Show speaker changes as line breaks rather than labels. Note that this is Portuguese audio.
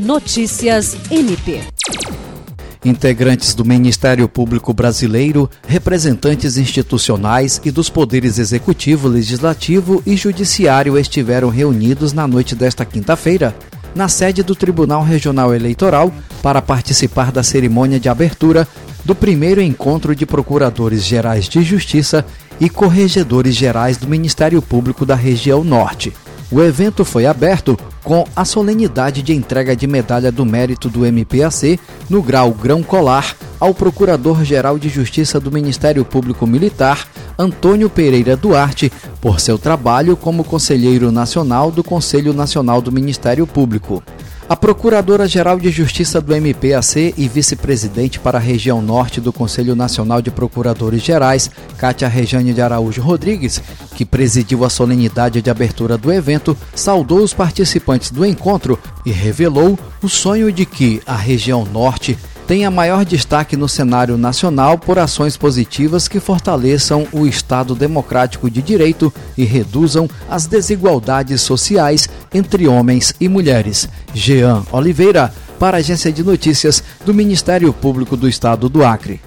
Notícias MP.
Integrantes do Ministério Público Brasileiro, representantes institucionais e dos poderes executivo, legislativo e judiciário estiveram reunidos na noite desta quinta-feira na sede do Tribunal Regional Eleitoral para participar da cerimônia de abertura do primeiro encontro de procuradores gerais de justiça e corregedores gerais do Ministério Público da região Norte. O evento foi aberto com a solenidade de entrega de medalha do mérito do MPAC no grau grão colar ao Procurador-Geral de Justiça do Ministério Público Militar, Antônio Pereira Duarte, por seu trabalho como Conselheiro Nacional do Conselho Nacional do Ministério Público. A Procuradora-Geral de Justiça do MPAC e vice-presidente para a região norte do Conselho Nacional de Procuradores Gerais, Cátia Rejane de Araújo Rodrigues, que presidiu a solenidade de abertura do evento, saudou os participantes do encontro e revelou o sonho de que a região norte tenha maior destaque no cenário nacional por ações positivas que fortaleçam o Estado democrático de direito e reduzam as desigualdades sociais entre homens e mulheres. Jean Oliveira, para a Agência de Notícias do Ministério Público do Estado do Acre.